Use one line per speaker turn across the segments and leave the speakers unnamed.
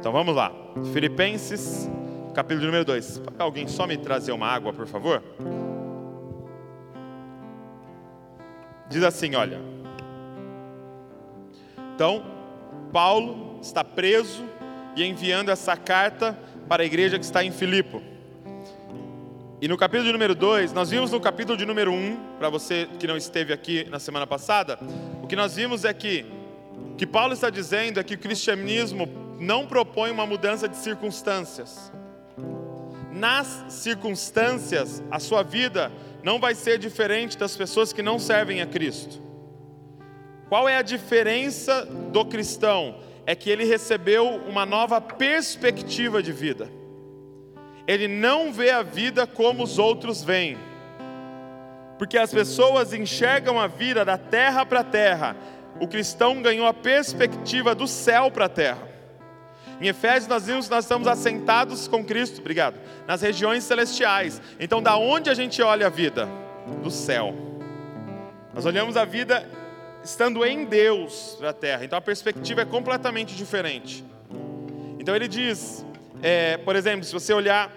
Então vamos lá. Filipenses, capítulo número 2. Alguém só me trazer uma água, por favor? Diz assim, olha. Então, Paulo está preso e enviando essa carta para a igreja que está em Filipo. E no capítulo número 2, nós vimos no capítulo de número 1, um, para você que não esteve aqui na semana passada, o que nós vimos é que o que Paulo está dizendo é que o cristianismo não propõe uma mudança de circunstâncias. Nas circunstâncias, a sua vida não vai ser diferente das pessoas que não servem a Cristo. Qual é a diferença do cristão? É que ele recebeu uma nova perspectiva de vida. Ele não vê a vida como os outros veem. Porque as pessoas enxergam a vida da terra para a terra. O cristão ganhou a perspectiva do céu para a terra. Em Efésios nós vimos que nós estamos assentados com Cristo, obrigado, nas regiões celestiais. Então, da onde a gente olha a vida? Do céu. Nós olhamos a vida estando em Deus para a terra. Então a perspectiva é completamente diferente. Então ele diz, é, por exemplo, se você olhar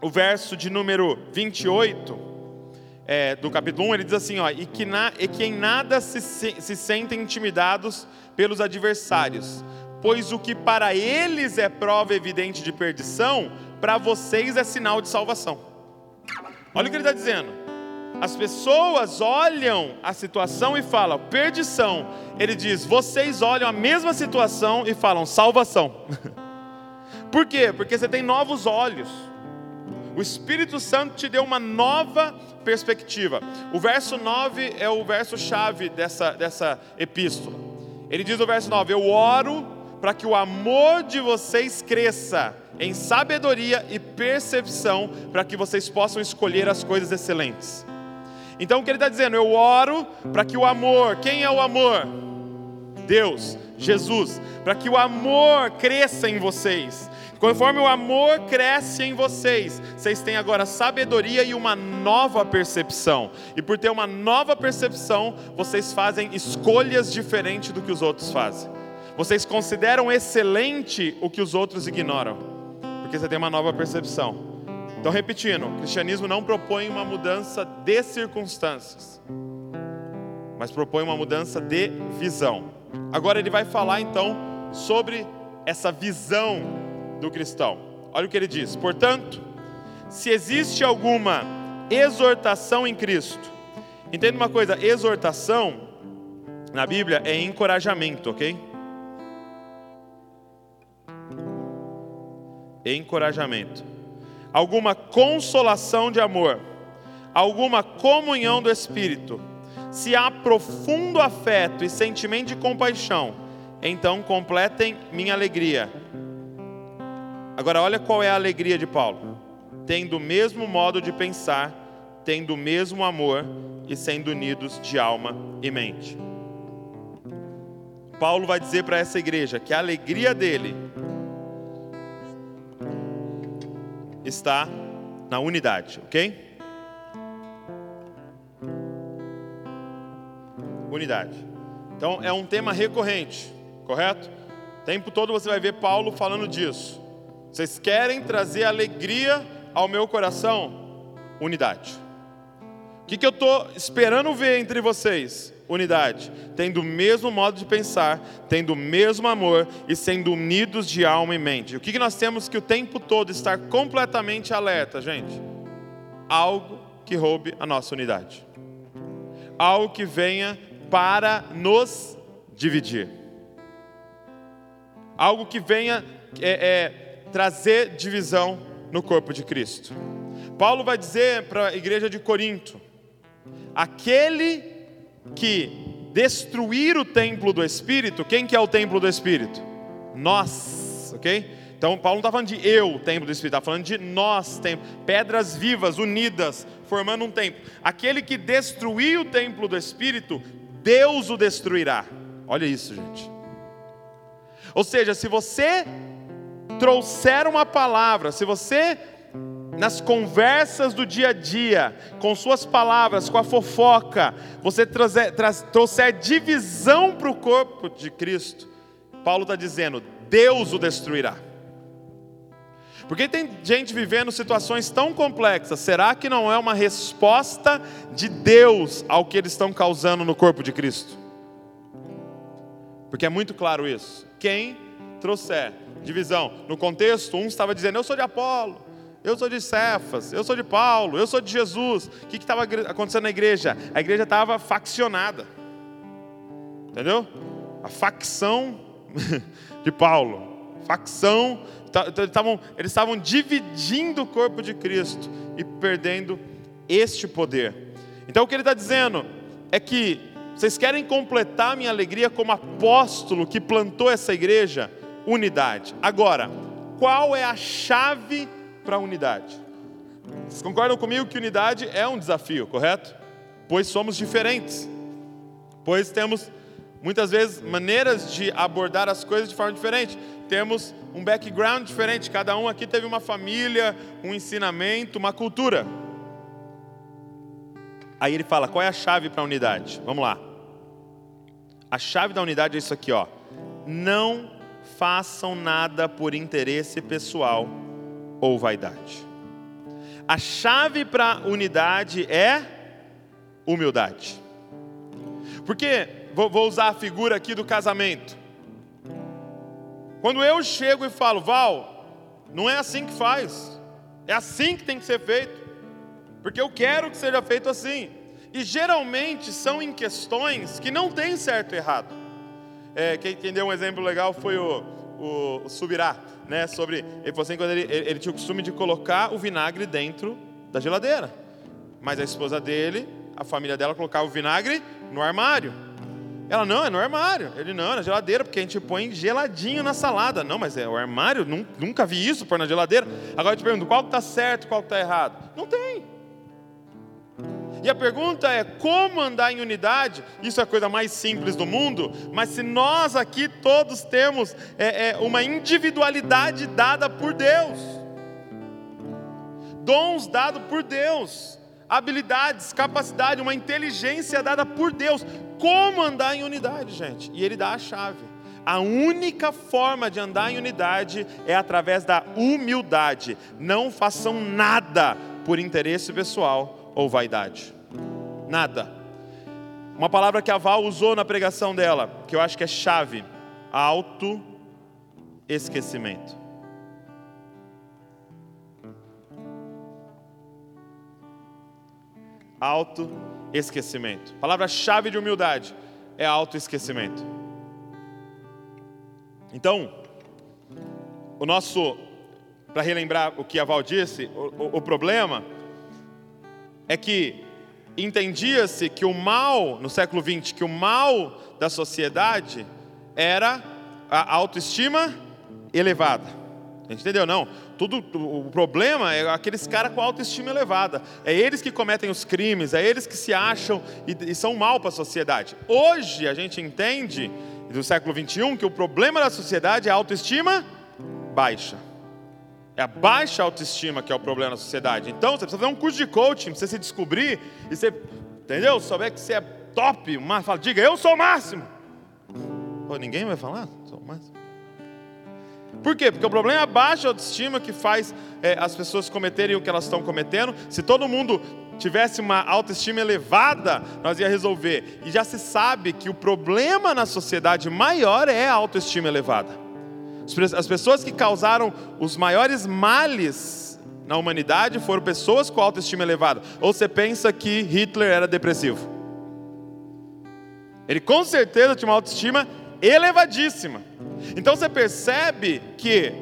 o verso de número 28 é, do capítulo 1, ele diz assim: ó, e, que na, e que em nada se, se sentem intimidados pelos adversários pois o que para eles é prova evidente de perdição, para vocês é sinal de salvação. Olha o que ele está dizendo. As pessoas olham a situação e falam perdição. Ele diz: vocês olham a mesma situação e falam salvação. Por quê? Porque você tem novos olhos. O Espírito Santo te deu uma nova perspectiva. O verso 9 é o verso chave dessa, dessa epístola. Ele diz no verso 9: Eu oro para que o amor de vocês cresça em sabedoria e percepção, para que vocês possam escolher as coisas excelentes. Então o que ele está dizendo? Eu oro para que o amor, quem é o amor? Deus, Jesus, para que o amor cresça em vocês. Conforme o amor cresce em vocês, vocês têm agora sabedoria e uma nova percepção. E por ter uma nova percepção, vocês fazem escolhas diferentes do que os outros fazem. Vocês consideram excelente o que os outros ignoram, porque você tem uma nova percepção. Então, repetindo, o cristianismo não propõe uma mudança de circunstâncias, mas propõe uma mudança de visão. Agora, ele vai falar então sobre essa visão do cristão. Olha o que ele diz: portanto, se existe alguma exortação em Cristo, entenda uma coisa: exortação na Bíblia é encorajamento, ok? Encorajamento, alguma consolação de amor, alguma comunhão do Espírito, se há profundo afeto e sentimento de compaixão, então completem minha alegria. Agora, olha qual é a alegria de Paulo: tendo o mesmo modo de pensar, tendo o mesmo amor e sendo unidos de alma e mente. Paulo vai dizer para essa igreja que a alegria dele está na unidade, ok? Unidade. Então é um tema recorrente, correto? O tempo todo você vai ver Paulo falando disso. Vocês querem trazer alegria ao meu coração? Unidade. O que, que eu estou esperando ver entre vocês? Unidade, tendo o mesmo modo de pensar, tendo o mesmo amor e sendo unidos de alma e mente. O que nós temos que o tempo todo estar completamente alerta, gente? Algo que roube a nossa unidade, algo que venha para nos dividir, algo que venha é, é, trazer divisão no corpo de Cristo. Paulo vai dizer para a igreja de Corinto: aquele que destruir o templo do Espírito, quem que é o templo do Espírito? Nós, ok? Então Paulo não está falando de eu, templo do Espírito, está falando de nós, templo, pedras vivas, unidas, formando um templo. Aquele que destruir o templo do Espírito, Deus o destruirá. Olha isso, gente. Ou seja, se você trouxer uma palavra, se você nas conversas do dia a dia, com suas palavras, com a fofoca, você trazer, trouxer divisão para o corpo de Cristo, Paulo está dizendo: Deus o destruirá. Porque tem gente vivendo situações tão complexas, será que não é uma resposta de Deus ao que eles estão causando no corpo de Cristo? Porque é muito claro isso. Quem trouxer divisão, no contexto, um estava dizendo: Eu sou de Apolo, eu sou de Cefas, eu sou de Paulo, eu sou de Jesus. O que estava acontecendo na igreja? A igreja estava faccionada. Entendeu? A facção de Paulo. Facção. Eles estavam dividindo o corpo de Cristo e perdendo este poder. Então o que ele está dizendo é que vocês querem completar minha alegria como apóstolo que plantou essa igreja? Unidade. Agora, qual é a chave para a unidade. Vocês concordam comigo que unidade é um desafio, correto? Pois somos diferentes. Pois temos muitas vezes maneiras de abordar as coisas de forma diferente. Temos um background diferente, cada um aqui teve uma família, um ensinamento, uma cultura. Aí ele fala: qual é a chave para a unidade? Vamos lá. A chave da unidade é isso aqui, ó. Não façam nada por interesse pessoal ou vaidade. A chave para unidade é humildade. Porque, vou, usar a figura aqui do casamento. Quando eu chego e falo, Val, não é assim que faz, é assim que tem que ser feito, porque eu quero que seja feito assim. E geralmente são em questões que não tem certo e errado. É, quem, quem, deu um exemplo legal foi o, o, o Subirá né, sobre. Ele falou assim: quando ele, ele, ele tinha o costume de colocar o vinagre dentro da geladeira. Mas a esposa dele, a família dela, colocava o vinagre no armário. Ela, não, é no armário. Ele, não, é na geladeira, porque a gente põe geladinho na salada. Não, mas é o armário, nunca vi isso, pôr na geladeira. Agora eu te pergunto, qual que está certo qual que está errado? Não tem. E a pergunta é: como andar em unidade? Isso é a coisa mais simples do mundo, mas se nós aqui todos temos é, é, uma individualidade dada por Deus, dons dados por Deus, habilidades, capacidade, uma inteligência dada por Deus, como andar em unidade, gente? E Ele dá a chave. A única forma de andar em unidade é através da humildade. Não façam nada por interesse pessoal ou vaidade? Nada. Uma palavra que a Val usou na pregação dela, que eu acho que é chave: auto-esquecimento. Auto-esquecimento. Palavra-chave de humildade é auto-esquecimento. Então, o nosso, para relembrar o que a Val disse, o, o, o problema é que entendia-se que o mal, no século XX, que o mal da sociedade era a autoestima elevada. A gente entendeu? Não. Tudo, o problema é aqueles caras com autoestima elevada. É eles que cometem os crimes, é eles que se acham e, e são mal para a sociedade. Hoje a gente entende, do século XXI, que o problema da sociedade é a autoestima baixa. É a baixa autoestima que é o problema na sociedade. Então, você precisa fazer um curso de coaching, você se descobrir e você, entendeu? Souber que você é top, uma, fala, diga, eu sou o máximo. Pô, ninguém vai falar? Sou o máximo. Por quê? Porque o problema é a baixa autoestima que faz é, as pessoas cometerem o que elas estão cometendo. Se todo mundo tivesse uma autoestima elevada, nós ia resolver. E já se sabe que o problema na sociedade maior é a autoestima elevada. As pessoas que causaram os maiores males na humanidade foram pessoas com autoestima elevada. Ou você pensa que Hitler era depressivo? Ele com certeza tinha uma autoestima elevadíssima. Então você percebe que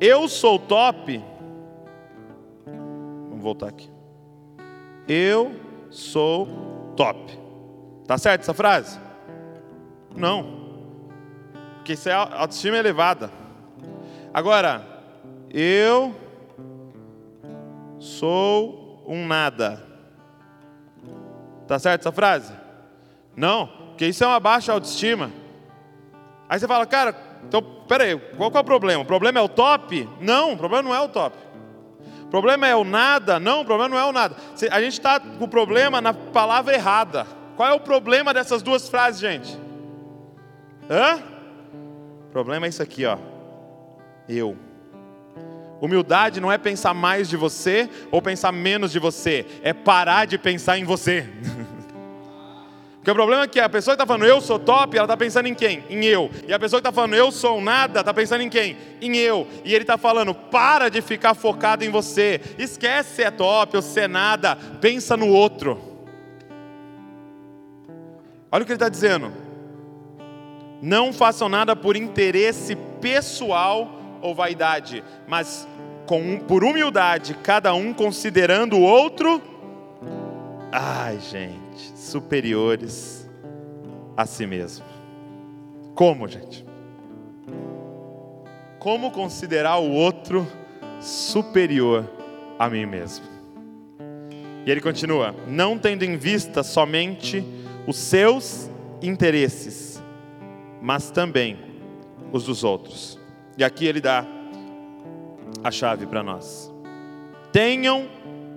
eu sou top. Vamos voltar aqui. Eu sou top. Tá certo essa frase? Não porque isso é autoestima elevada. Agora, eu sou um nada. Tá certo essa frase? Não, porque isso é uma baixa autoestima. Aí você fala, cara, então, peraí, qual é o problema? O problema é o top? Não, o problema não é o top. O problema é o nada? Não, o problema não é o nada. A gente está com o problema na palavra errada. Qual é o problema dessas duas frases, gente? Hã? O problema é isso aqui, ó. eu. Humildade não é pensar mais de você ou pensar menos de você, é parar de pensar em você. Porque o problema é que a pessoa que está falando eu sou top, ela está pensando em quem? Em eu. E a pessoa que está falando eu sou nada, está pensando em quem? Em eu. E ele está falando, para de ficar focado em você. Esquece se é top ou se é nada, pensa no outro. Olha o que ele está dizendo. Não façam nada por interesse pessoal ou vaidade, mas com, por humildade, cada um considerando o outro. Ai, gente, superiores a si mesmo. Como, gente? Como considerar o outro superior a mim mesmo? E ele continua: não tendo em vista somente os seus interesses, mas também os dos outros. E aqui ele dá a chave para nós. Tenham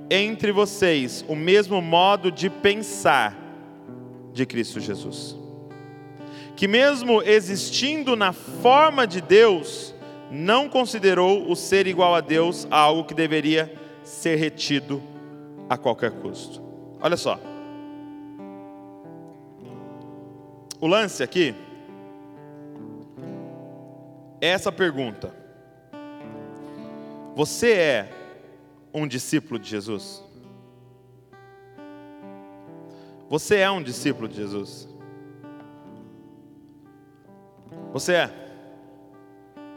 entre vocês o mesmo modo de pensar de Cristo Jesus. Que, mesmo existindo na forma de Deus, não considerou o ser igual a Deus algo que deveria ser retido a qualquer custo. Olha só. O lance aqui essa pergunta: Você é um discípulo de Jesus? Você é um discípulo de Jesus? Você é?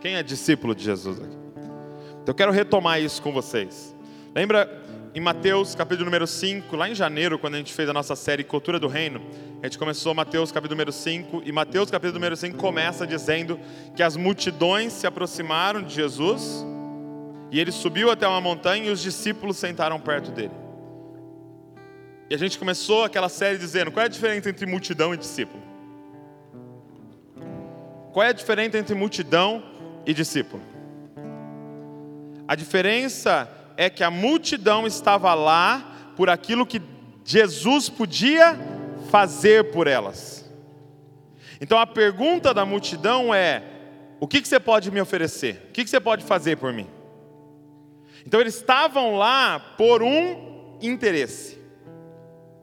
Quem é discípulo de Jesus? Então eu quero retomar isso com vocês. Lembra em Mateus capítulo número 5, lá em janeiro, quando a gente fez a nossa série Cultura do Reino, a gente começou Mateus capítulo número 5, e Mateus capítulo número 5 começa dizendo que as multidões se aproximaram de Jesus, e ele subiu até uma montanha e os discípulos sentaram perto dele. E a gente começou aquela série dizendo: qual é a diferença entre multidão e discípulo? Qual é a diferença entre multidão e discípulo? A diferença é que a multidão estava lá por aquilo que Jesus podia fazer por elas. Então a pergunta da multidão é: o que, você pode me oferecer? O que você pode fazer por mim? Então eles estavam lá por um interesse,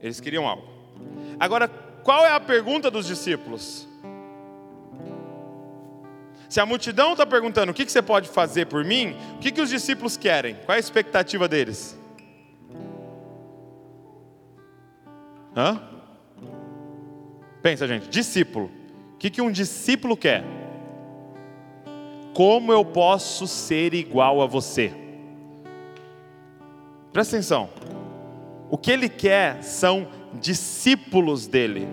eles queriam algo. Agora, qual é a pergunta dos discípulos? Se a multidão está perguntando o que, que você pode fazer por mim, o que, que os discípulos querem? Qual é a expectativa deles? Hã? Pensa, gente, discípulo. O que, que um discípulo quer? Como eu posso ser igual a você? Presta atenção. O que ele quer são discípulos dele.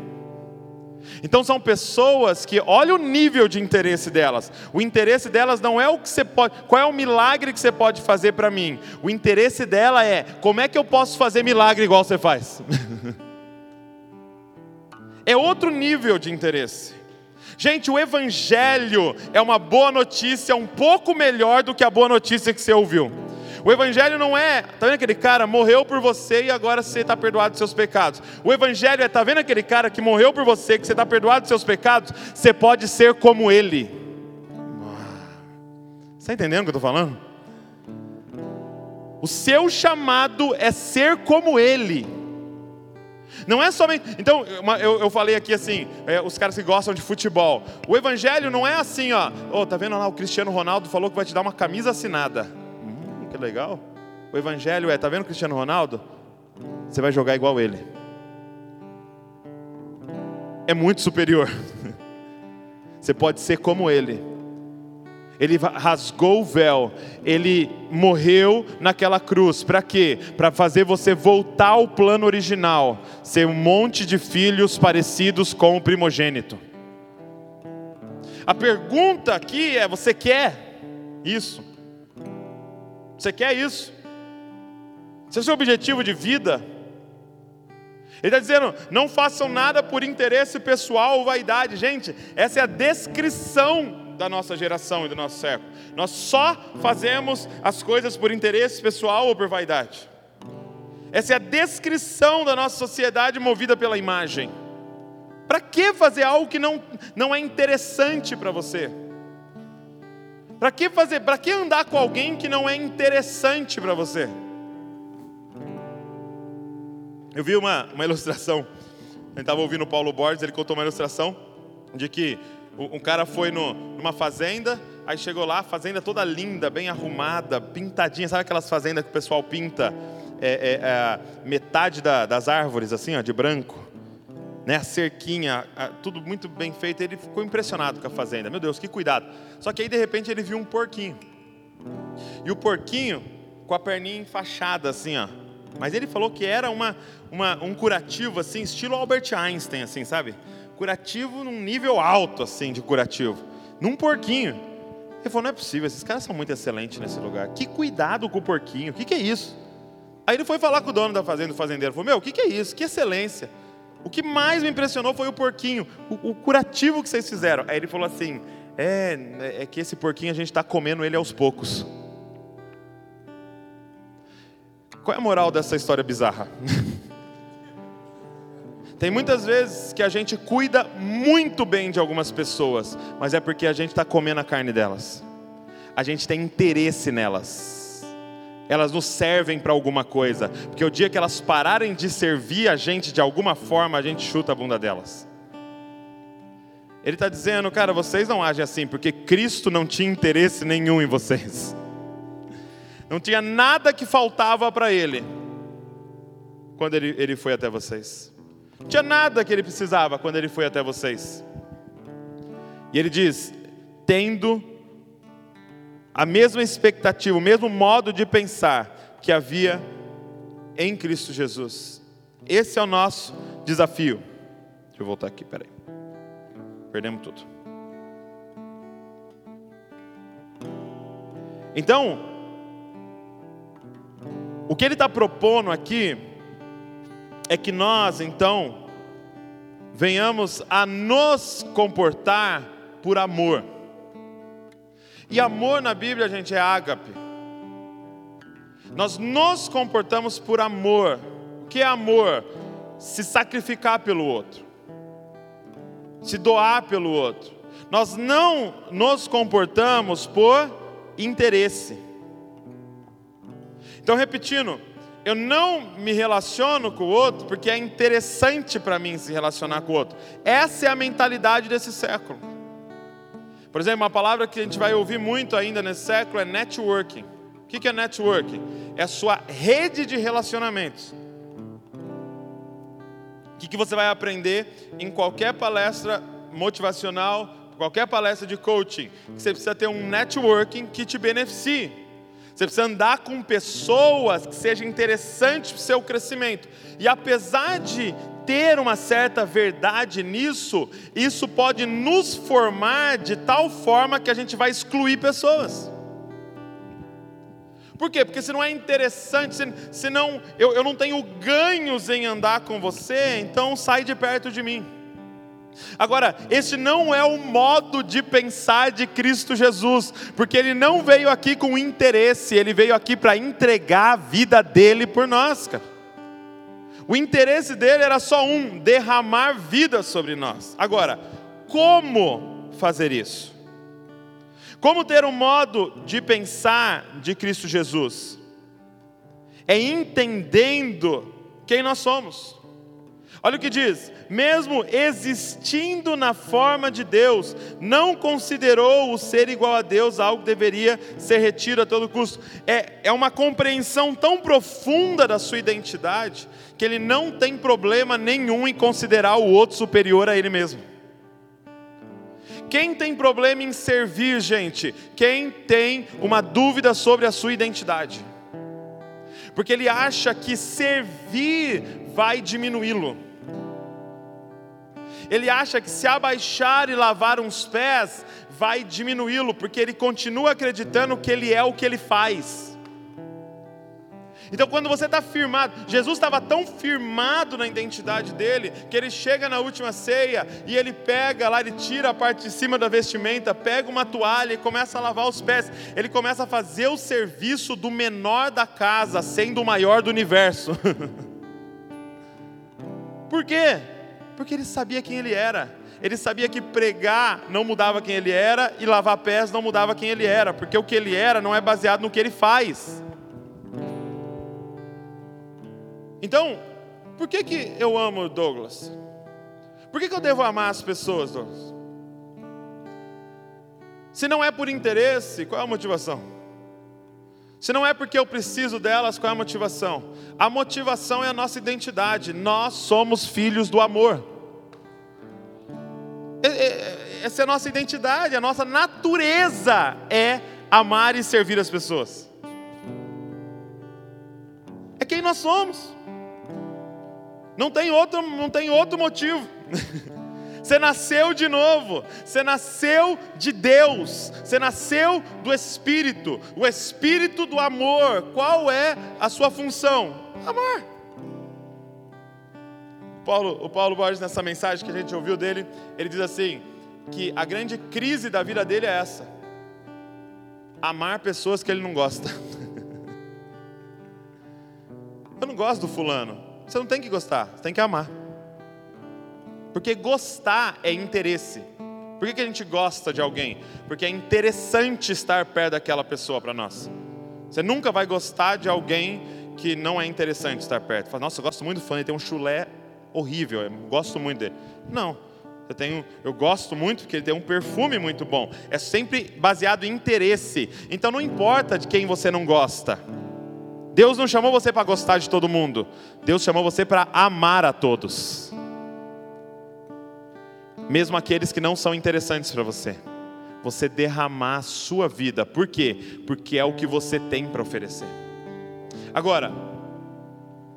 Então são pessoas que olha o nível de interesse delas. O interesse delas não é o que você pode, qual é o milagre que você pode fazer para mim. O interesse dela é como é que eu posso fazer milagre igual você faz. é outro nível de interesse. Gente, o evangelho é uma boa notícia, um pouco melhor do que a boa notícia que você ouviu. O Evangelho não é, tá vendo aquele cara morreu por você e agora você está perdoado dos seus pecados. O Evangelho é, tá vendo aquele cara que morreu por você, que você está perdoado dos seus pecados, você pode ser como ele. Está entendendo o que eu estou falando? O seu chamado é ser como ele. Não é somente. Então, eu, eu falei aqui assim, é, os caras que gostam de futebol. O evangelho não é assim, ó. Oh, tá vendo lá o Cristiano Ronaldo falou que vai te dar uma camisa assinada que legal. O evangelho é, tá vendo Cristiano Ronaldo? Você vai jogar igual ele. É muito superior. Você pode ser como ele. Ele rasgou o véu, ele morreu naquela cruz. Para quê? Para fazer você voltar ao plano original, ser um monte de filhos parecidos com o primogênito. A pergunta aqui é: você quer isso? Você quer isso? Esse é o seu objetivo de vida? Ele está dizendo: não façam nada por interesse pessoal ou vaidade. Gente, essa é a descrição da nossa geração e do nosso século. Nós só fazemos as coisas por interesse pessoal ou por vaidade. Essa é a descrição da nossa sociedade movida pela imagem. Para que fazer algo que não, não é interessante para você? Para que fazer? Para que andar com alguém que não é interessante para você? Eu vi uma, uma ilustração. Eu estava ouvindo o Paulo Borges, ele contou uma ilustração de que um cara foi no, numa fazenda, aí chegou lá, fazenda toda linda, bem arrumada, pintadinha. Sabe aquelas fazendas que o pessoal pinta é, é, é, metade da, das árvores, assim, ó, de branco? Né, a cerquinha, tudo muito bem feito. Ele ficou impressionado com a fazenda. Meu Deus, que cuidado. Só que aí, de repente, ele viu um porquinho. E o porquinho com a perninha enfaixada, assim, ó mas ele falou que era uma, uma, um curativo, assim, estilo Albert Einstein, assim, sabe? Curativo num nível alto, assim, de curativo. Num porquinho. Ele falou, não é possível, esses caras são muito excelentes nesse lugar. Que cuidado com o porquinho, o que, que é isso? Aí ele foi falar com o dono da fazenda, o fazendeiro, falou, meu, o que, que é isso? Que excelência. O que mais me impressionou foi o porquinho, o, o curativo que vocês fizeram. Aí ele falou assim, é, é que esse porquinho a gente está comendo ele aos poucos. Qual é a moral dessa história bizarra? Tem muitas vezes que a gente cuida muito bem de algumas pessoas, mas é porque a gente está comendo a carne delas. A gente tem interesse nelas. Elas nos servem para alguma coisa, porque o dia que elas pararem de servir a gente de alguma forma, a gente chuta a bunda delas. Ele está dizendo, cara, vocês não agem assim, porque Cristo não tinha interesse nenhum em vocês. Não tinha nada que faltava para ele quando ele, ele foi até vocês. Não tinha nada que ele precisava quando ele foi até vocês. E ele diz: tendo a mesma expectativa, o mesmo modo de pensar que havia em Cristo Jesus. Esse é o nosso desafio. Deixa eu voltar aqui, peraí. Perdemos tudo. Então, o que ele está propondo aqui é que nós, então, venhamos a nos comportar por amor. E amor na Bíblia, gente, é ágape. Nós nos comportamos por amor. O que é amor? Se sacrificar pelo outro, se doar pelo outro. Nós não nos comportamos por interesse. Então, repetindo, eu não me relaciono com o outro porque é interessante para mim se relacionar com o outro. Essa é a mentalidade desse século. Por exemplo, uma palavra que a gente vai ouvir muito ainda nesse século é networking. O que é networking? É a sua rede de relacionamentos. O que você vai aprender em qualquer palestra motivacional, qualquer palestra de coaching? Você precisa ter um networking que te beneficie. Você precisa andar com pessoas que sejam interessantes para o seu crescimento. E apesar de ter uma certa verdade nisso, isso pode nos formar de tal forma que a gente vai excluir pessoas. Por quê? Porque se não é interessante, se, não, eu, eu não tenho ganhos em andar com você, então sai de perto de mim. Agora, este não é o modo de pensar de Cristo Jesus, porque ele não veio aqui com interesse, ele veio aqui para entregar a vida dele por nós, cara. O interesse dele era só um: derramar vida sobre nós. Agora, como fazer isso? Como ter um modo de pensar de Cristo Jesus? É entendendo quem nós somos. Olha o que diz: mesmo existindo na forma de Deus, não considerou o ser igual a Deus algo que deveria ser retido a todo custo. É, é uma compreensão tão profunda da sua identidade, que ele não tem problema nenhum em considerar o outro superior a ele mesmo. Quem tem problema em servir, gente? Quem tem uma dúvida sobre a sua identidade? Porque ele acha que servir vai diminuí-lo ele acha que se abaixar e lavar uns pés vai diminuí-lo, porque ele continua acreditando que ele é o que ele faz. Então, quando você está firmado, Jesus estava tão firmado na identidade dele, que ele chega na última ceia e ele pega lá, ele tira a parte de cima da vestimenta, pega uma toalha e começa a lavar os pés. Ele começa a fazer o serviço do menor da casa, sendo o maior do universo. Por quê? Porque ele sabia quem ele era. ele sabia que pregar não mudava quem ele era e lavar pés não mudava quem ele era, porque o que ele era não é baseado no que ele faz. Então, por que, que eu amo Douglas? Por que, que eu devo amar as pessoas, Douglas? Se não é por interesse, qual é a motivação? Se não é porque eu preciso delas, qual é a motivação? A motivação é a nossa identidade. Nós somos filhos do amor. Essa é a nossa identidade, a nossa natureza é amar e servir as pessoas. É quem nós somos. Não tem outro, não tem outro motivo. Você nasceu de novo, você nasceu de Deus, você nasceu do Espírito, o Espírito do amor. Qual é a sua função? Amar. Paulo, o Paulo Borges, nessa mensagem que a gente ouviu dele, ele diz assim: que a grande crise da vida dele é essa: amar pessoas que ele não gosta. Eu não gosto do fulano. Você não tem que gostar, você tem que amar. Porque gostar é interesse. Por que, a gente gosta de alguém? Porque é interessante estar perto daquela pessoa para nós. Você nunca vai gostar de alguém que não é interessante estar perto. Fala, nossa, eu gosto muito do fã, ele tem um chulé horrível, eu gosto muito dele. Não, eu, tenho, eu gosto muito porque ele tem um perfume muito bom. É sempre baseado em interesse. Então não importa de quem você não gosta. Deus não chamou você para gostar de todo mundo. Deus chamou você para amar a todos. Mesmo aqueles que não são interessantes para você. Você derramar a sua vida. Por quê? Porque é o que você tem para oferecer. Agora,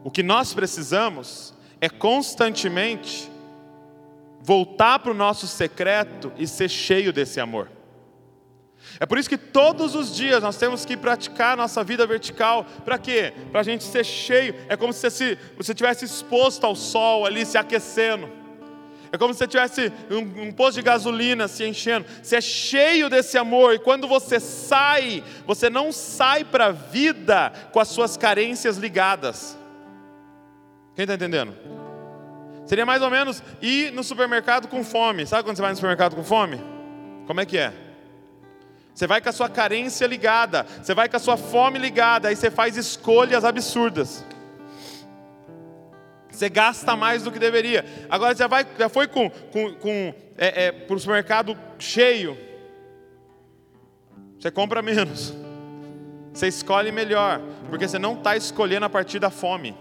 o que nós precisamos é constantemente voltar para o nosso secreto e ser cheio desse amor. É por isso que todos os dias nós temos que praticar nossa vida vertical. Para quê? Para a gente ser cheio. É como se você, você tivesse exposto ao sol ali, se aquecendo. É como se você tivesse um, um posto de gasolina se enchendo. Você é cheio desse amor. E quando você sai, você não sai para a vida com as suas carências ligadas. Quem está entendendo? Seria mais ou menos ir no supermercado com fome. Sabe quando você vai no supermercado com fome? Como é que é? Você vai com a sua carência ligada, você vai com a sua fome ligada, aí você faz escolhas absurdas. Você gasta mais do que deveria. Agora você vai, já foi com, com, com é, é, para o supermercado cheio. Você compra menos. Você escolhe melhor, porque você não está escolhendo a partir da fome.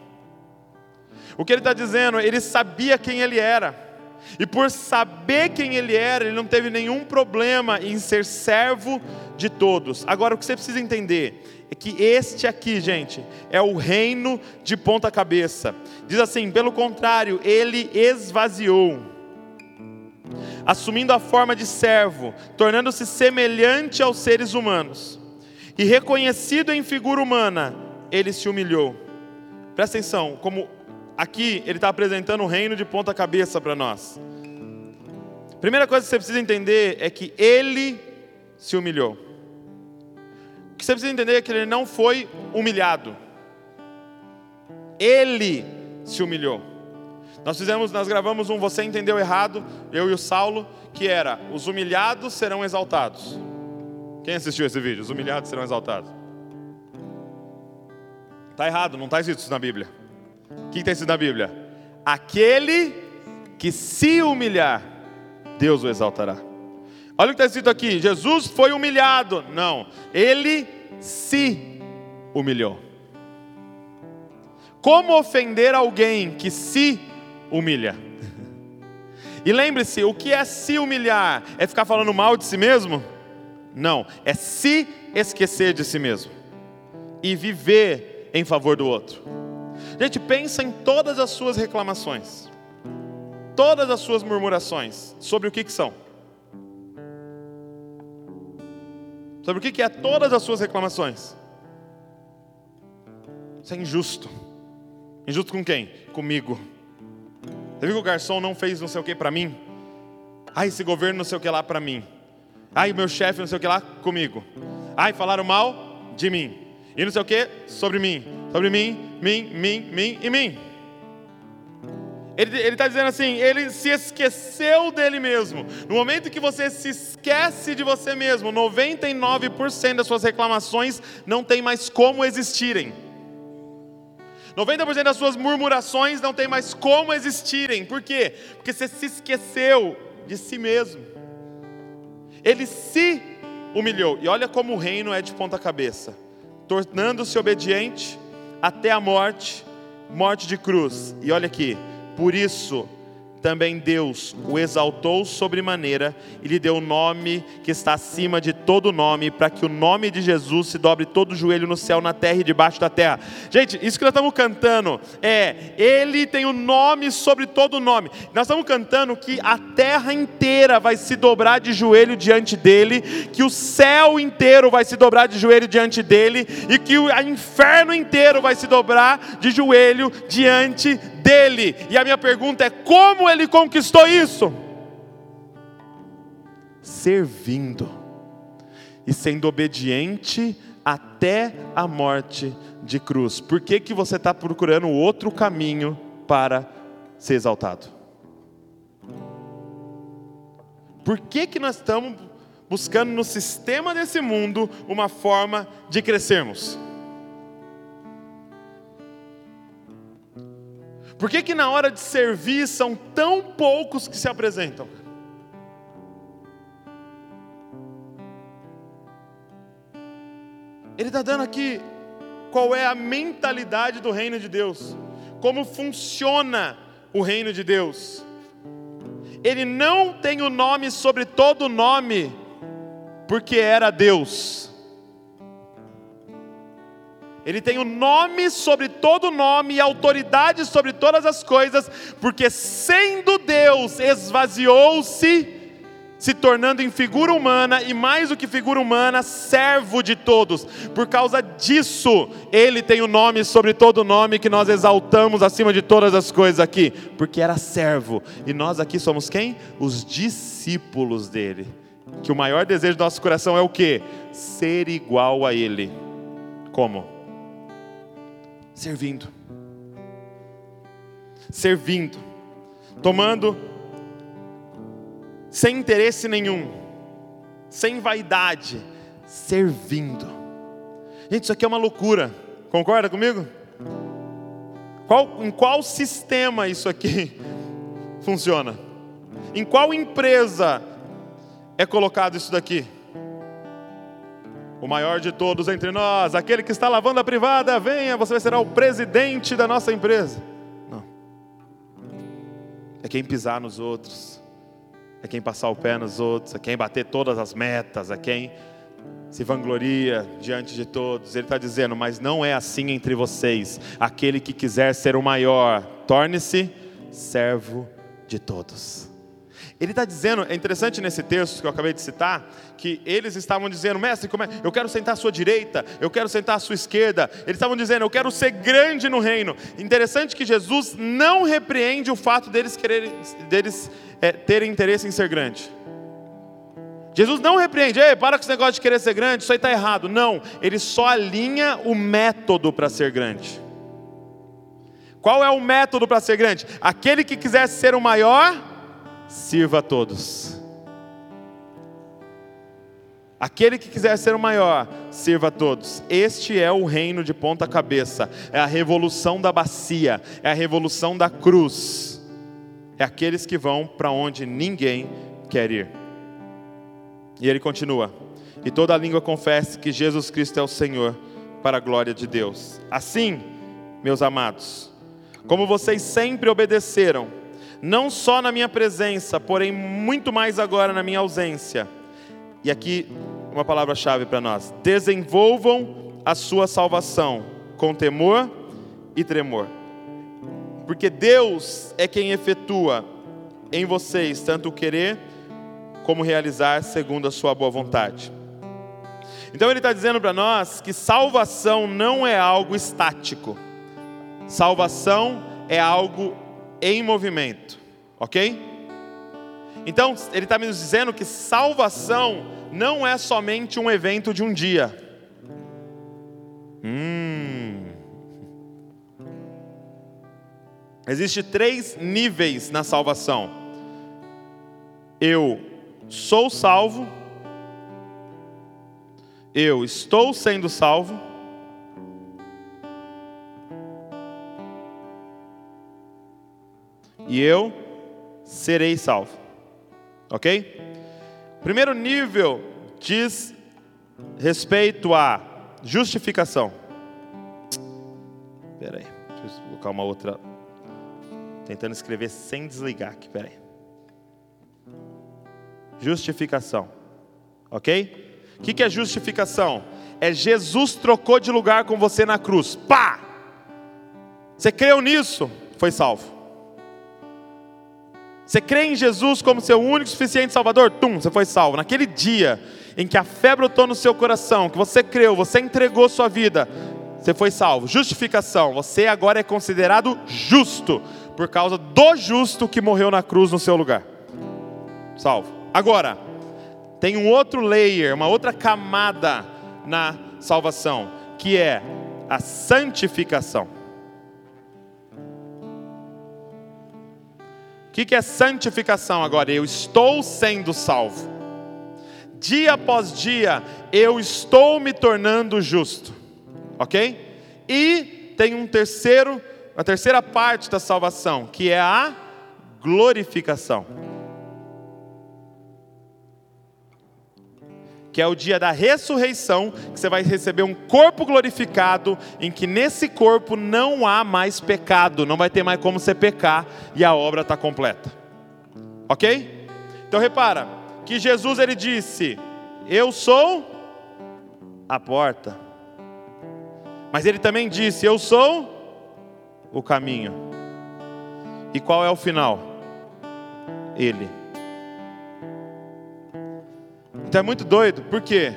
O que ele está dizendo, ele sabia quem ele era. E por saber quem ele era, ele não teve nenhum problema em ser servo de todos. Agora, o que você precisa entender é que este aqui, gente, é o reino de ponta cabeça. Diz assim: pelo contrário, ele esvaziou, assumindo a forma de servo, tornando-se semelhante aos seres humanos. E reconhecido em figura humana, ele se humilhou. Presta atenção, como aqui ele está apresentando o reino de ponta cabeça para nós. Primeira coisa que você precisa entender é que ele se humilhou. O que você precisa entender é que ele não foi humilhado. Ele se humilhou. Nós fizemos, nós gravamos um Você Entendeu Errado, eu e o Saulo, que era Os humilhados serão exaltados. Quem assistiu esse vídeo? Os humilhados serão exaltados. Está errado, não está escrito isso na Bíblia. O que está escrito na Bíblia? Aquele que se humilhar, Deus o exaltará. Olha o que está escrito aqui: Jesus foi humilhado. Não, ele se humilhou. Como ofender alguém que se humilha? E lembre-se: o que é se humilhar? É ficar falando mal de si mesmo? Não, é se esquecer de si mesmo e viver em favor do outro. Gente, pensa em todas as suas reclamações, todas as suas murmurações, sobre o que, que são? Sobre o que, que é todas as suas reclamações? Isso é injusto. Injusto com quem? Comigo. Você viu que o garçom não fez não sei o que para mim? Ai, esse governo não sei o que lá para mim. Ai, meu chefe não sei o que lá comigo. Ai, falaram mal de mim. E não sei o que sobre mim. Sobre mim, mim, mim, mim e mim. Ele está dizendo assim: ele se esqueceu dele mesmo. No momento que você se esquece de você mesmo, 99% das suas reclamações não tem mais como existirem. 90% das suas murmurações não tem mais como existirem. Por quê? Porque você se esqueceu de si mesmo. Ele se humilhou. E olha como o reino é de ponta cabeça, tornando-se obediente até a morte, morte de cruz. E olha aqui, por isso também Deus o exaltou sobremaneira e lhe deu o nome que está acima de todo nome, para que o nome de Jesus se dobre todo o joelho no céu, na terra e debaixo da terra. Gente, isso que nós estamos cantando é, Ele tem o nome sobre todo nome. Nós estamos cantando que a terra inteira vai se dobrar de joelho diante dele, que o céu inteiro vai se dobrar de joelho diante dele, e que o inferno inteiro vai se dobrar de joelho diante dele. E a minha pergunta é: como ele conquistou isso? Servindo e sendo obediente até a morte de cruz. Por que, que você está procurando outro caminho para ser exaltado? Por que, que nós estamos buscando no sistema desse mundo uma forma de crescermos? Por que, que na hora de servir são tão poucos que se apresentam? Ele está dando aqui qual é a mentalidade do reino de Deus, como funciona o reino de Deus. Ele não tem o nome sobre todo nome, porque era Deus. Ele tem o nome sobre todo nome e autoridade sobre todas as coisas, porque sendo Deus, esvaziou-se, se tornando em figura humana e mais do que figura humana, servo de todos. Por causa disso, ele tem o nome sobre todo nome que nós exaltamos acima de todas as coisas aqui, porque era servo. E nós aqui somos quem? Os discípulos dele. Que o maior desejo do nosso coração é o que? Ser igual a ele. Como? Servindo. Servindo. Tomando sem interesse nenhum, sem vaidade, servindo. Gente, isso aqui é uma loucura. Concorda comigo? Qual, em qual sistema isso aqui funciona? Em qual empresa é colocado isso daqui? O maior de todos entre nós, aquele que está lavando a privada, venha, você será o presidente da nossa empresa. Não. É quem pisar nos outros, é quem passar o pé nos outros, é quem bater todas as metas, é quem se vangloria diante de todos. Ele está dizendo, mas não é assim entre vocês. Aquele que quiser ser o maior, torne-se servo de todos. Ele está dizendo, é interessante nesse texto que eu acabei de citar, que eles estavam dizendo, mestre, como é? eu quero sentar à sua direita, eu quero sentar à sua esquerda. Eles estavam dizendo, eu quero ser grande no reino. Interessante que Jesus não repreende o fato deles quererem, deles é, terem interesse em ser grande. Jesus não repreende, Ei, para com esse negócio de querer ser grande, isso aí está errado. Não, ele só alinha o método para ser grande. Qual é o método para ser grande? Aquele que quiser ser o maior, sirva a todos. Aquele que quiser ser o maior, sirva a todos. Este é o reino de ponta cabeça. É a revolução da bacia, é a revolução da cruz. É aqueles que vão para onde ninguém quer ir. E ele continua: E toda língua confesse que Jesus Cristo é o Senhor, para a glória de Deus. Assim, meus amados, como vocês sempre obedeceram, não só na minha presença, porém muito mais agora na minha ausência. E aqui uma palavra-chave para nós: desenvolvam a sua salvação com temor e tremor, porque Deus é quem efetua em vocês tanto o querer como realizar segundo a sua boa vontade. Então ele está dizendo para nós que salvação não é algo estático, salvação é algo em movimento, ok? Então, ele está me dizendo que salvação não é somente um evento de um dia. Hum. Existem três níveis na salvação. Eu sou salvo, eu estou sendo salvo, e eu serei salvo. Ok? Primeiro nível diz respeito à justificação. Espera aí, deixa eu colocar uma outra. Tentando escrever sem desligar aqui, espera aí. Justificação. Ok? O que, que é justificação? É Jesus trocou de lugar com você na cruz. Pá! Você creu nisso? Foi salvo. Você crê em Jesus como seu único e suficiente Salvador? Tum, você foi salvo. Naquele dia em que a fé brotou no seu coração, que você creu, você entregou sua vida, você foi salvo. Justificação, você agora é considerado justo por causa do justo que morreu na cruz no seu lugar. Salvo. Agora, tem um outro layer, uma outra camada na salvação, que é a santificação. O que, é santificação agora? Eu estou sendo salvo. Dia após dia, eu estou me tornando justo. Ok? E tem um terceiro, a terceira parte da salvação, que é a glorificação. Que é o dia da ressurreição, que você vai receber um corpo glorificado, em que nesse corpo não há mais pecado, não vai ter mais como você pecar e a obra está completa. Ok? Então repara que Jesus ele disse: Eu sou a porta. Mas ele também disse: Eu sou o caminho. E qual é o final? Ele. É muito doido, por quê?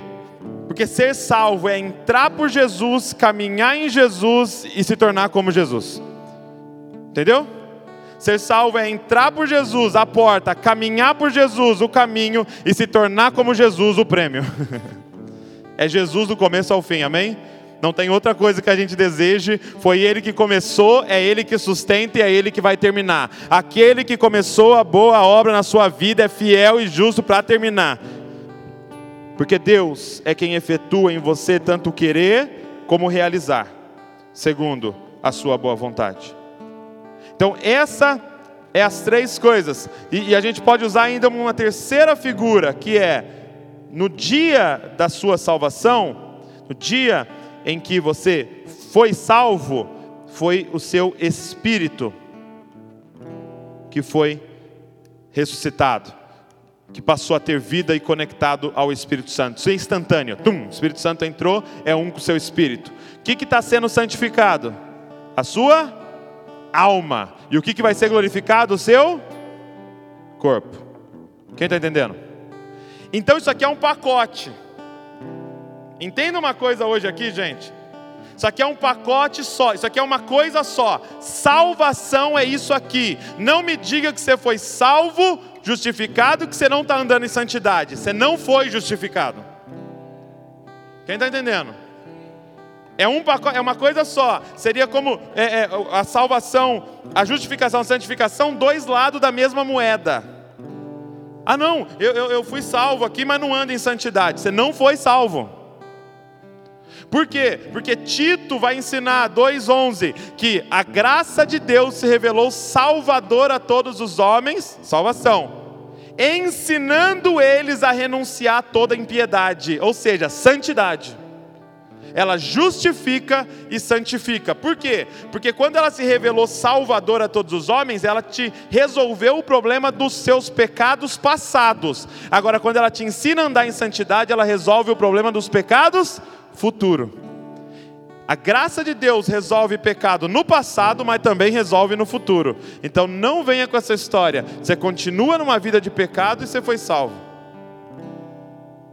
Porque ser salvo é entrar por Jesus, caminhar em Jesus e se tornar como Jesus. Entendeu? Ser salvo é entrar por Jesus, a porta, caminhar por Jesus, o caminho e se tornar como Jesus, o prêmio. é Jesus do começo ao fim, amém? Não tem outra coisa que a gente deseje, foi Ele que começou, é Ele que sustenta e é Ele que vai terminar. Aquele que começou a boa obra na sua vida é fiel e justo para terminar. Porque Deus é quem efetua em você tanto querer como realizar, segundo a sua boa vontade. Então, essa é as três coisas. E, e, a gente pode usar ainda uma terceira figura, que é no dia da sua salvação, no dia em que você foi salvo, foi o seu espírito que foi ressuscitado que passou a ter vida e conectado ao Espírito Santo. Isso é instantâneo. Tum, o Espírito Santo entrou, é um com o seu espírito. O que está sendo santificado? A sua alma. E o que, que vai ser glorificado? O seu corpo. Quem está entendendo? Então isso aqui é um pacote. Entenda uma coisa hoje aqui, gente. Isso aqui é um pacote só, isso aqui é uma coisa só. Salvação é isso aqui. Não me diga que você foi salvo justificado que você não está andando em santidade. Você não foi justificado. Quem está entendendo? É, um é uma coisa só. Seria como é, é, a salvação, a justificação, a santificação, dois lados da mesma moeda. Ah, não, eu, eu, eu fui salvo aqui, mas não ando em santidade. Você não foi salvo. Por quê? Porque Tito vai ensinar 2:11 que a graça de Deus se revelou salvador a todos os homens, salvação, ensinando eles a renunciar a toda impiedade, ou seja, santidade. Ela justifica e santifica. Por quê? Porque quando ela se revelou salvador a todos os homens, ela te resolveu o problema dos seus pecados passados. Agora, quando ela te ensina a andar em santidade, ela resolve o problema dos pecados futuro. A graça de Deus resolve pecado no passado, mas também resolve no futuro. Então não venha com essa história. Você continua numa vida de pecado e você foi salvo.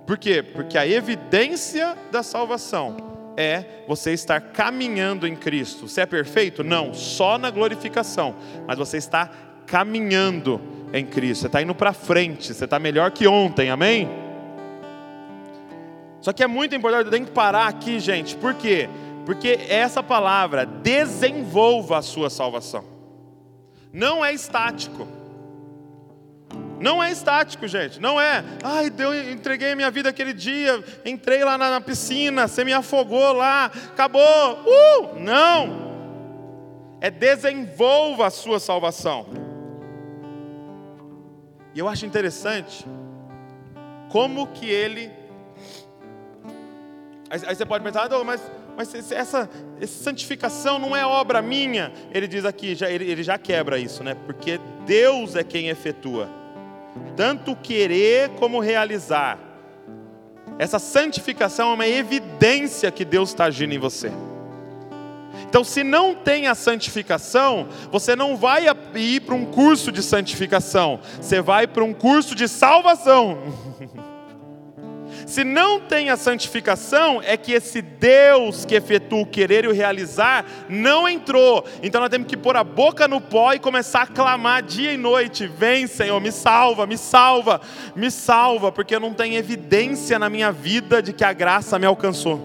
Por quê? Porque a evidência da salvação é você estar caminhando em Cristo. Você é perfeito? Não, só na glorificação. Mas você está caminhando em Cristo. Você está indo para frente. Você está melhor que ontem. Amém? Só que é muito importante, eu tenho que parar aqui, gente. Por quê? Porque essa palavra desenvolva a sua salvação. não é estático. Não é estático, gente. Não é. Ai, Deus, entreguei a minha vida aquele dia, entrei lá na, piscina, você me afogou lá, acabou. Uh! Não. É desenvolva a sua salvação. E eu acho interessante como que ele. Aí, aí você pode pensar, ah, mas, mas essa, essa santificação não é obra minha. Ele diz aqui, já, ele, ele já quebra isso, né? Porque Deus é quem efetua tanto querer como realizar. Essa santificação é uma evidência que Deus está agindo em você. Então, se não tem a santificação, você não vai ir para um curso de santificação, você vai para um curso de salvação. Se não tem a santificação, é que esse Deus que efetua o querer e o realizar não entrou. Então nós temos que pôr a boca no pó e começar a clamar dia e noite: Vem, Senhor, me salva, me salva, me salva, porque não tenho evidência na minha vida de que a graça me alcançou.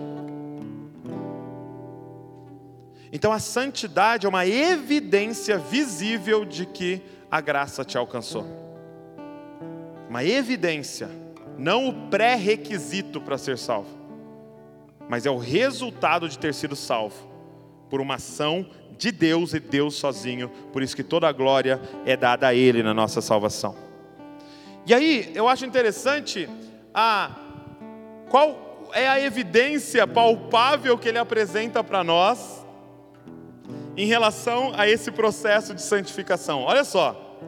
Então a santidade é uma evidência visível de que a graça te alcançou. Uma evidência não o pré-requisito para ser salvo, mas é o resultado de ter sido salvo por uma ação de Deus e Deus sozinho. Por isso que toda a glória é dada a Ele na nossa salvação. E aí, eu acho interessante a qual é a evidência palpável que ele apresenta para nós em relação a esse processo de santificação. Olha só,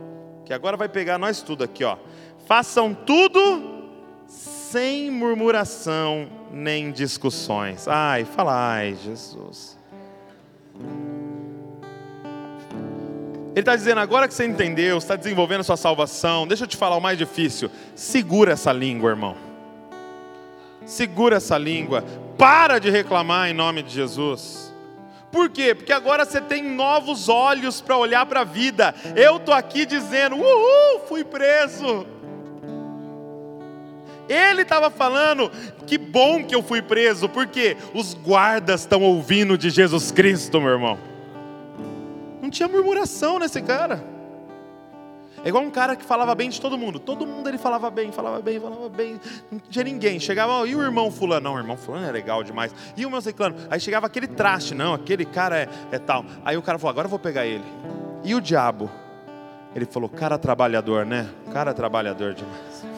que agora vai pegar nós tudo aqui, ó. Façam tudo sem murmuração nem discussões. Ai, falai, Jesus. Ele está dizendo, agora que você entendeu, está desenvolvendo sua salvação, deixa eu te falar o mais difícil. Segura essa língua, irmão. Segura essa língua. Para de reclamar em nome de Jesus. Por quê? Porque agora você tem novos olhos para olhar para a vida. Eu estou aqui dizendo, uhul, fui preso ele estava falando, que bom que eu fui preso, porque os guardas estão ouvindo de Jesus Cristo, meu irmão. Não tinha murmuração nesse cara. É igual um cara que falava bem de todo mundo. Todo mundo ele falava bem, falava bem, falava bem. Não tinha ninguém. Chegava, e o irmão fulano? Não, o irmão fulano é legal demais. E o meu ciclano? Aí chegava aquele traste, não, aquele cara é, é tal. Aí o cara falou, agora eu vou pegar ele. E o diabo? Ele falou, cara trabalhador, né? Cara trabalhador demais.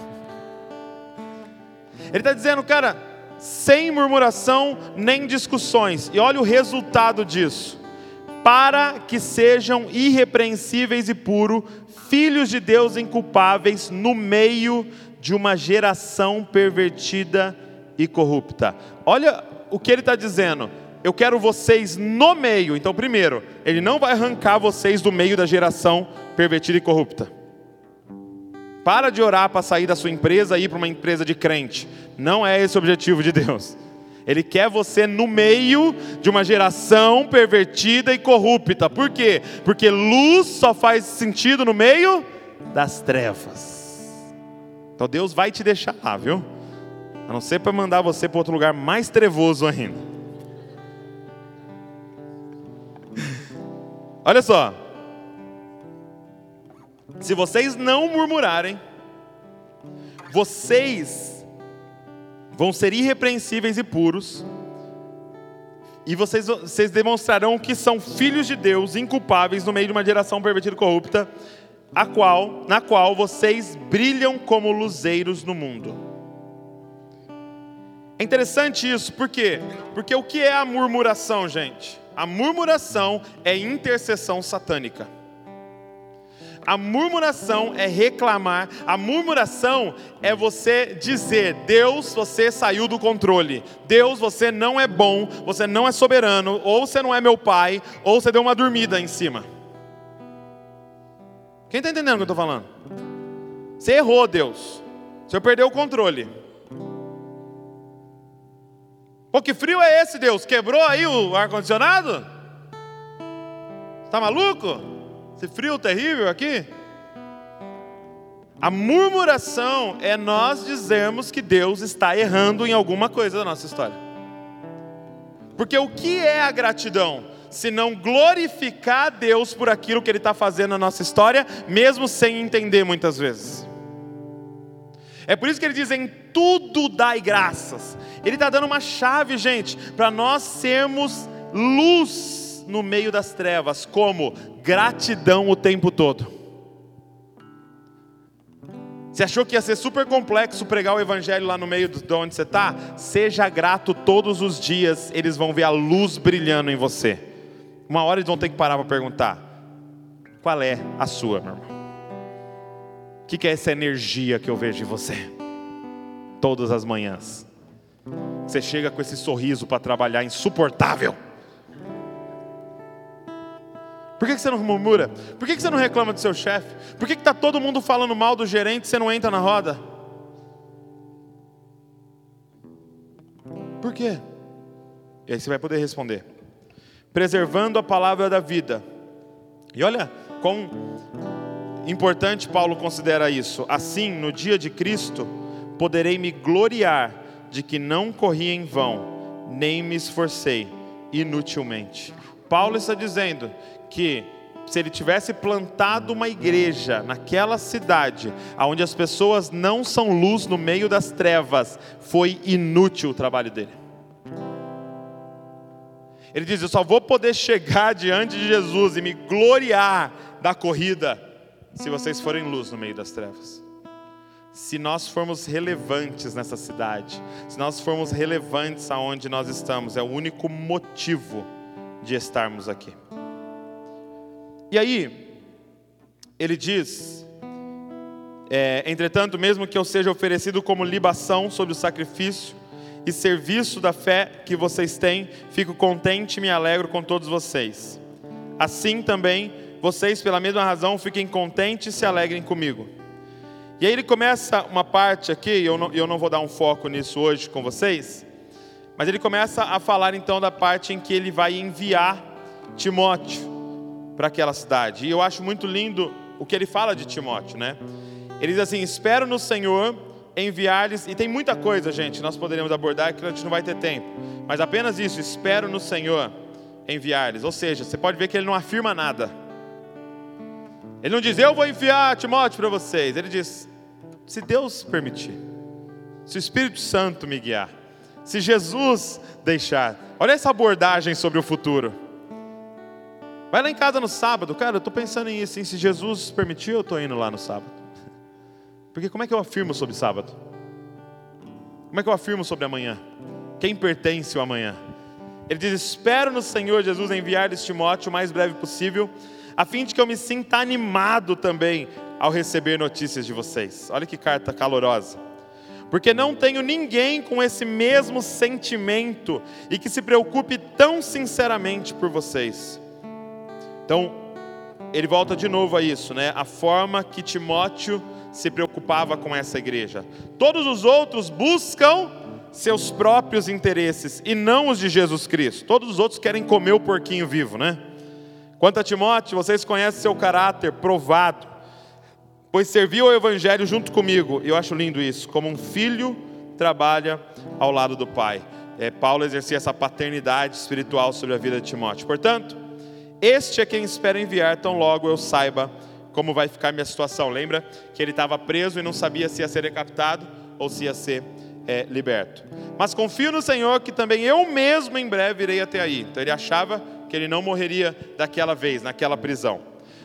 Ele está dizendo, cara, sem murmuração nem discussões. E olha o resultado disso. Para que sejam irrepreensíveis e puros, filhos de Deus inculpáveis no meio de uma geração pervertida e corrupta. Olha o que ele está dizendo. Eu quero vocês no meio. Então, primeiro, ele não vai arrancar vocês do meio da geração pervertida e corrupta. Para de orar para sair da sua empresa e ir para uma empresa de crente. Não é esse o objetivo de Deus. Ele quer você no meio de uma geração pervertida e corrupta. Por quê? Porque luz só faz sentido no meio das trevas. Então Deus vai te deixar lá, viu? A não ser para mandar você para outro lugar mais trevoso ainda. Olha só. Se vocês não murmurarem, vocês vão ser irrepreensíveis e puros, e vocês, vocês demonstrarão que são filhos de Deus, inculpáveis no meio de uma geração pervertida e corrupta, a qual, na qual vocês brilham como luzeiros no mundo. É interessante isso, por quê? Porque o que é a murmuração, gente? A murmuração é intercessão satânica. A murmuração é reclamar, a murmuração é você dizer: Deus, você saiu do controle, Deus, você não é bom, você não é soberano, ou você não é meu pai, ou você deu uma dormida em cima. Quem está entendendo o que eu estou falando? Você errou, Deus, você perdeu o controle. Pô, que frio é esse, Deus? Quebrou aí o ar-condicionado? Está maluco? Esse frio terrível aqui. A murmuração é nós dizermos que Deus está errando em alguma coisa da nossa história. Porque o que é a gratidão? senão glorificar a Deus por aquilo que Ele está fazendo na nossa história, mesmo sem entender muitas vezes. É por isso que ele diz: em tudo dai graças. Ele está dando uma chave, gente, para nós sermos luz no meio das trevas, como gratidão o tempo todo. Você achou que ia ser super complexo pregar o evangelho lá no meio de onde você está? Seja grato todos os dias, eles vão ver a luz brilhando em você. Uma hora eles vão ter que parar para perguntar: qual é a sua, meu irmão? O que é essa energia que eu vejo em você? Todas as manhãs. Você chega com esse sorriso para trabalhar insuportável. Por que você não murmura? Por que você não reclama do seu chefe? Por que está todo mundo falando mal do gerente e você não entra na roda? Por quê? E aí você vai poder responder. Preservando a palavra da vida. E olha quão importante Paulo considera isso. Assim, no dia de Cristo, poderei me gloriar de que não corri em vão, nem me esforcei inutilmente. Paulo está dizendo que se ele tivesse plantado uma igreja naquela cidade, onde as pessoas não são luz no meio das trevas, foi inútil o trabalho dele. Ele diz: Eu só vou poder chegar diante de Jesus e me gloriar da corrida se vocês forem luz no meio das trevas. Se nós formos relevantes nessa cidade, se nós formos relevantes aonde nós estamos, é o único motivo de estarmos aqui. E aí, ele diz: é, entretanto, mesmo que eu seja oferecido como libação sobre o sacrifício e serviço da fé que vocês têm, fico contente e me alegro com todos vocês. Assim também, vocês, pela mesma razão, fiquem contentes e se alegrem comigo. E aí ele começa uma parte aqui, eu não, eu não vou dar um foco nisso hoje com vocês, mas ele começa a falar então da parte em que ele vai enviar Timóteo para aquela cidade. E eu acho muito lindo o que ele fala de Timóteo, né? Ele diz assim: Espero no Senhor enviar-lhes, e tem muita coisa, gente, nós poderíamos abordar que a gente não vai ter tempo, mas apenas isso: espero no Senhor enviar-lhes. Ou seja, você pode ver que ele não afirma nada. Ele não diz, eu vou enviar Timóteo para vocês. Ele diz, se Deus permitir, se o Espírito Santo me guiar, se Jesus deixar. Olha essa abordagem sobre o futuro. Vai lá em casa no sábado, cara, eu estou pensando em isso, se Jesus permitir, eu estou indo lá no sábado. Porque como é que eu afirmo sobre sábado? Como é que eu afirmo sobre amanhã? Quem pertence o amanhã? Ele diz: Espero no Senhor Jesus enviar-lhes Timóteo o mais breve possível, a fim de que eu me sinta animado também ao receber notícias de vocês. Olha que carta calorosa. Porque não tenho ninguém com esse mesmo sentimento e que se preocupe tão sinceramente por vocês. Então, ele volta de novo a isso, né? A forma que Timóteo se preocupava com essa igreja. Todos os outros buscam seus próprios interesses e não os de Jesus Cristo. Todos os outros querem comer o porquinho vivo, né? Quanto a Timóteo, vocês conhecem seu caráter provado, pois serviu ao evangelho junto comigo. Eu acho lindo isso, como um filho trabalha ao lado do pai. É, Paulo exercia essa paternidade espiritual sobre a vida de Timóteo. Portanto, este é quem espero enviar, tão logo eu saiba como vai ficar minha situação. Lembra que ele estava preso e não sabia se ia ser decapitado ou se ia ser é, liberto. Mas confio no Senhor que também eu mesmo em breve irei até aí. Então ele achava que ele não morreria daquela vez, naquela prisão.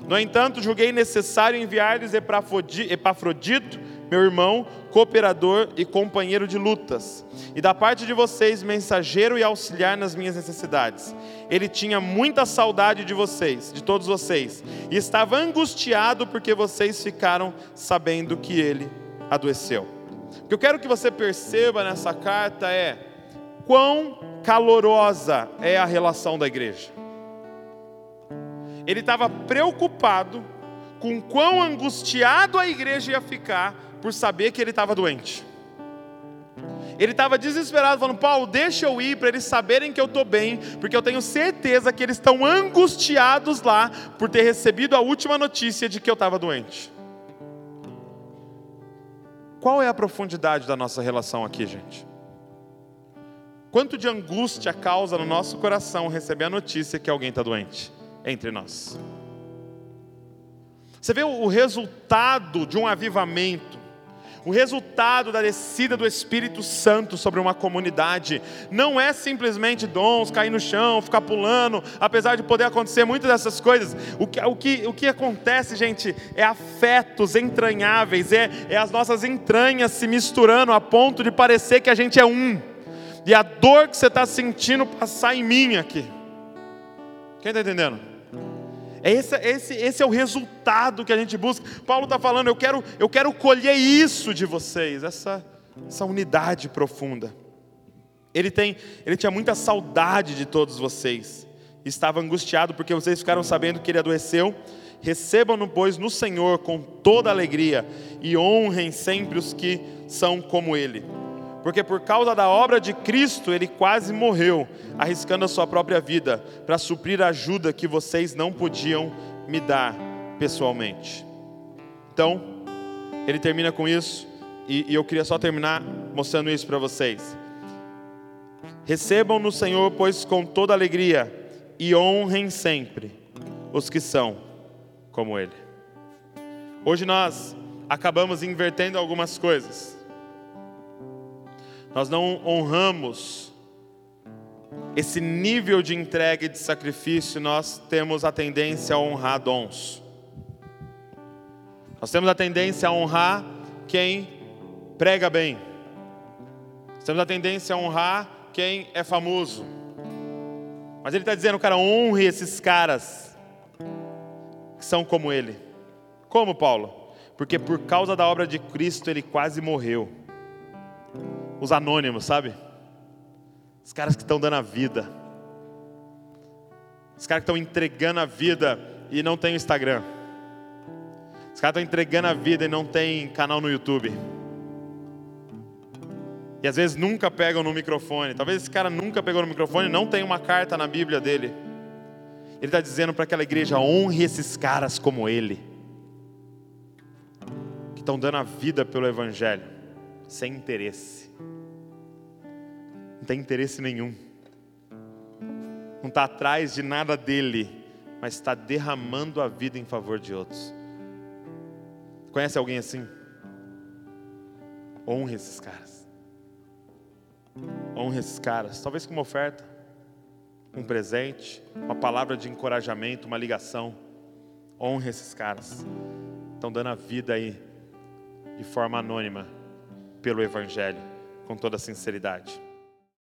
No entanto, julguei necessário enviar-lhes Epafrodito, meu irmão, cooperador e companheiro de lutas, e da parte de vocês, mensageiro e auxiliar nas minhas necessidades. Ele tinha muita saudade de vocês, de todos vocês, e estava angustiado porque vocês ficaram sabendo que ele adoeceu. O que eu quero que você perceba nessa carta é quão calorosa é a relação da igreja. Ele estava preocupado com quão angustiado a igreja ia ficar por saber que ele estava doente. Ele estava desesperado, falando: Paulo, deixa eu ir para eles saberem que eu estou bem, porque eu tenho certeza que eles estão angustiados lá por ter recebido a última notícia de que eu estava doente. Qual é a profundidade da nossa relação aqui, gente? quanto de angústia causa no nosso coração receber a notícia que alguém está doente entre nós. Você vê o resultado de um avivamento, o resultado da descida do Espírito Santo sobre uma comunidade não é simplesmente dons, cair no chão, ficar pulando, apesar de poder acontecer muitas dessas coisas. O que, o que, o que acontece, gente, é afetos entranháveis, é, é as nossas entranhas se misturando a ponto de parecer que a gente é um. E a dor que você está sentindo passar em mim aqui. Quem está entendendo? Esse, esse, esse é o resultado que a gente busca. Paulo está falando, eu quero, eu quero colher isso de vocês, essa, essa unidade profunda. Ele, tem, ele tinha muita saudade de todos vocês. Estava angustiado porque vocês ficaram sabendo que ele adoeceu. Recebam-no, pois, no Senhor com toda alegria e honrem sempre os que são como ele porque por causa da obra de Cristo ele quase morreu, arriscando a sua própria vida, para suprir a ajuda que vocês não podiam me dar pessoalmente. Então, ele termina com isso, e, e eu queria só terminar mostrando isso para vocês. Recebam no Senhor, pois com toda alegria, e honrem sempre os que são como Ele. Hoje nós acabamos invertendo algumas coisas nós não honramos esse nível de entrega e de sacrifício, nós temos a tendência a honrar dons. Nós temos a tendência a honrar quem prega bem. Nós temos a tendência a honrar quem é famoso. Mas ele está dizendo, cara, honre esses caras que são como ele. Como, Paulo? Porque por causa da obra de Cristo ele quase morreu os anônimos, sabe? Os caras que estão dando a vida. Os caras que estão entregando a vida e não tem Instagram. Os caras estão entregando a vida e não tem canal no YouTube. E às vezes nunca pegam no microfone. Talvez esse cara nunca pegou no microfone não tem uma carta na Bíblia dele. Ele está dizendo para aquela igreja: honre esses caras como ele, que estão dando a vida pelo Evangelho, sem interesse não tem interesse nenhum, não está atrás de nada dele, mas está derramando a vida em favor de outros. Conhece alguém assim? Honre esses caras. Honre esses caras. Talvez com uma oferta, um presente, uma palavra de encorajamento, uma ligação. Honre esses caras. Estão dando a vida aí de forma anônima pelo Evangelho, com toda sinceridade.